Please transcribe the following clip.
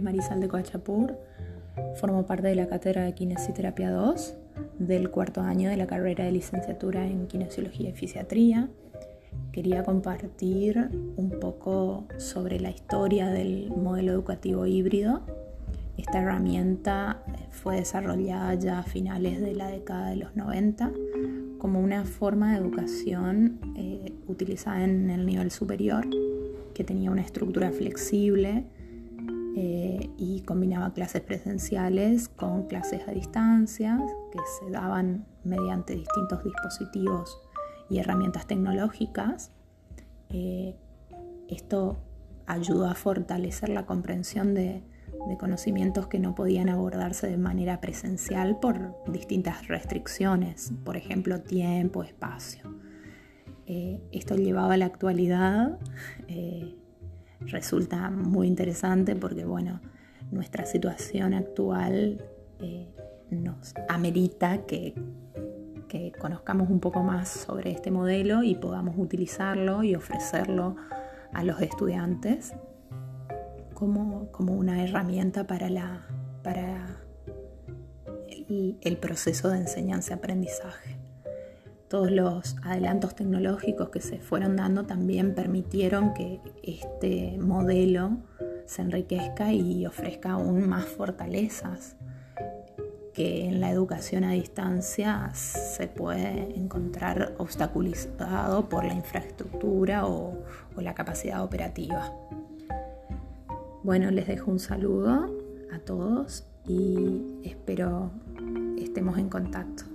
de Coachapur. Formo parte de la cátedra de Kinesiterapia 2 del cuarto año de la carrera de licenciatura en Kinesiología y Fisiatría. Quería compartir un poco sobre la historia del modelo educativo híbrido. Esta herramienta fue desarrollada ya a finales de la década de los 90 como una forma de educación eh, utilizada en el nivel superior, que tenía una estructura flexible eh, y combinaba clases presenciales con clases a distancia que se daban mediante distintos dispositivos y herramientas tecnológicas. Eh, esto ayudó a fortalecer la comprensión de, conocimientos que no podían abordarse de manera presencial por distintas restricciones, por ejemplo, tiempo, espacio. Eh, esto llevado a la actualidad resulta muy interesante porque, bueno, nuestra situación actual eh, nos amerita que, que conozcamos un poco más sobre este modelo y podamos utilizarlo y ofrecerlo a los estudiantes como, una herramienta para, la, para el, proceso de enseñanza-aprendizaje. Todos los adelantos tecnológicos que se fueron dando también permitieron que este modelo se enriquezca y ofrezca aún más fortalezas que en la educación a distancia se puede encontrar obstaculizado por la infraestructura o la capacidad operativa. Bueno, les dejo un saludo a todos y espero estemos en contacto.